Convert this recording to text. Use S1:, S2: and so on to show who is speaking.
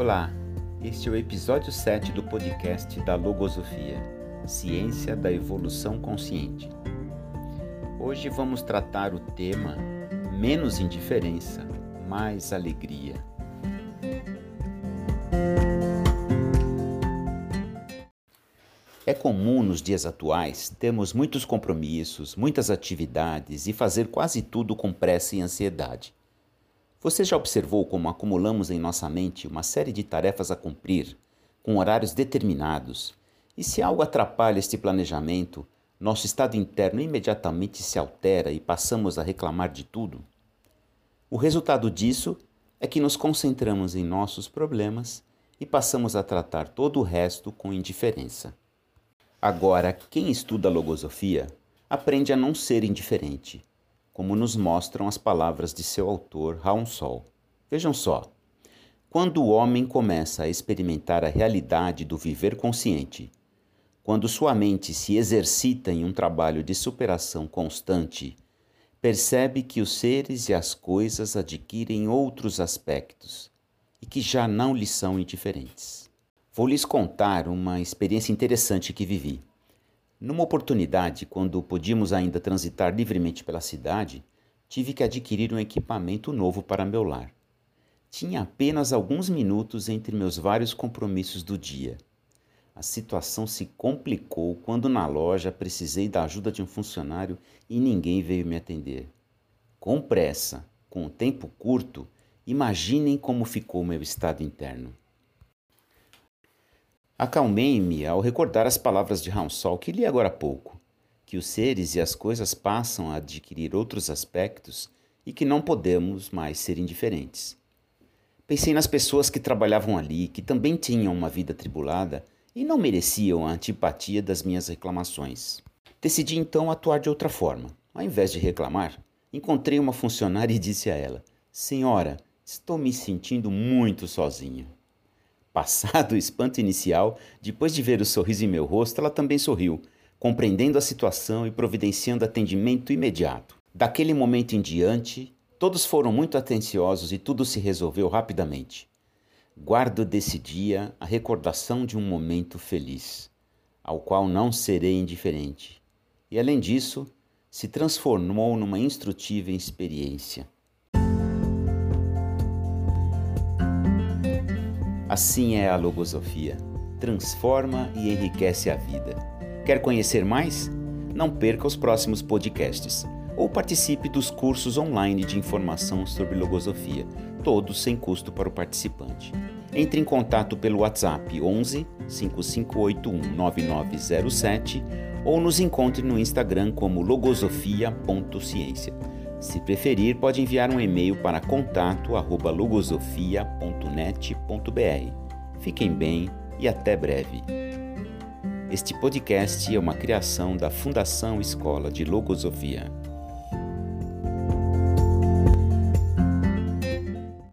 S1: Olá, este é o episódio 7 do podcast da Logosofia, Ciência da Evolução Consciente. Hoje vamos tratar o tema Menos indiferença, mais alegria. É comum nos dias atuais termos muitos compromissos, muitas atividades e fazer quase tudo com pressa e ansiedade. Você já observou como acumulamos em nossa mente uma série de tarefas a cumprir, com horários determinados, e se algo atrapalha este planejamento, nosso estado interno imediatamente se altera e passamos a reclamar de tudo? O resultado disso é que nos concentramos em nossos problemas e passamos a tratar todo o resto com indiferença. Agora, quem estuda logosofia aprende a não ser indiferente como nos mostram as palavras de seu autor, Raul Sol. Vejam só. Quando o homem começa a experimentar a realidade do viver consciente, quando sua mente se exercita em um trabalho de superação constante, percebe que os seres e as coisas adquirem outros aspectos e que já não lhe são indiferentes. Vou lhes contar uma experiência interessante que vivi. Numa oportunidade, quando podíamos ainda transitar livremente pela cidade, tive que adquirir um equipamento novo para meu lar. Tinha apenas alguns minutos entre meus vários compromissos do dia. A situação se complicou quando na loja precisei da ajuda de um funcionário e ninguém veio me atender. Com pressa, com o tempo curto, imaginem como ficou meu estado interno. Acalmei-me ao recordar as palavras de Ransol que li agora há pouco, que os seres e as coisas passam a adquirir outros aspectos e que não podemos mais ser indiferentes. Pensei nas pessoas que trabalhavam ali, que também tinham uma vida tribulada e não mereciam a antipatia das minhas reclamações. Decidi então atuar de outra forma. Ao invés de reclamar, encontrei uma funcionária e disse a ela: Senhora, estou me sentindo muito sozinho. Passado o espanto inicial, depois de ver o sorriso em meu rosto, ela também sorriu, compreendendo a situação e providenciando atendimento imediato. Daquele momento em diante, todos foram muito atenciosos e tudo se resolveu rapidamente. Guardo desse dia a recordação de um momento feliz, ao qual não serei indiferente. E além disso, se transformou numa instrutiva experiência. Assim é a logosofia. Transforma e enriquece a vida. Quer conhecer mais? Não perca os próximos podcasts ou participe dos cursos online de informação sobre logosofia, todos sem custo para o participante. Entre em contato pelo WhatsApp 11 5581 9907 ou nos encontre no Instagram como logosofia.ciência. Se preferir, pode enviar um e-mail para contato@logosofia.net.br. Fiquem bem e até breve. Este podcast é uma criação da Fundação Escola de Logosofia.